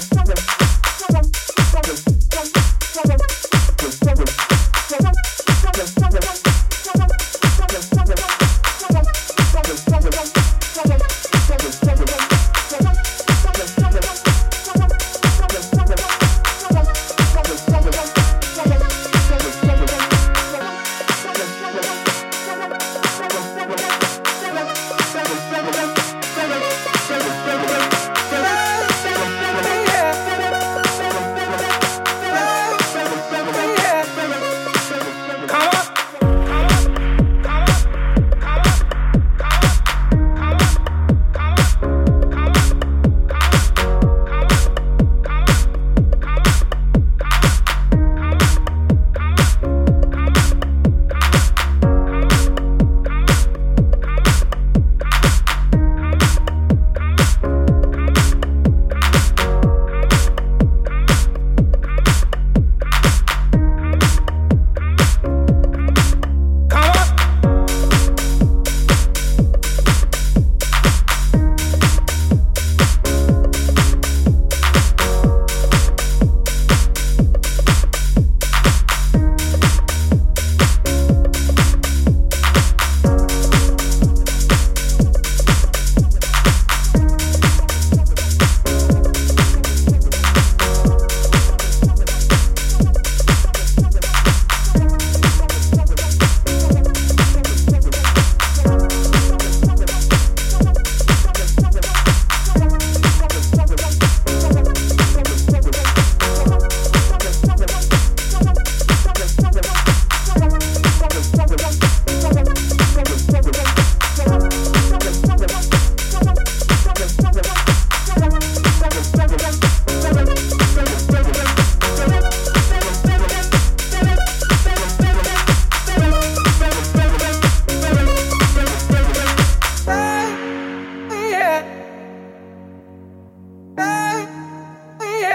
Thank you.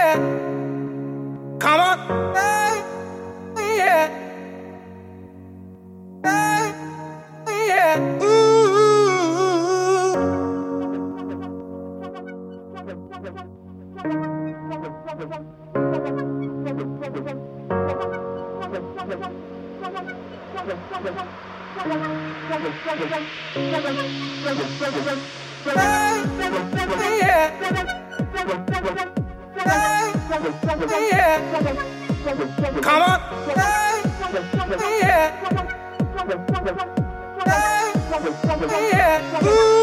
yeah. Come on, hey, yeah. Hey, yeah. Ooh. Hey, yeah. Yeah. Come on. Yeah. Yeah.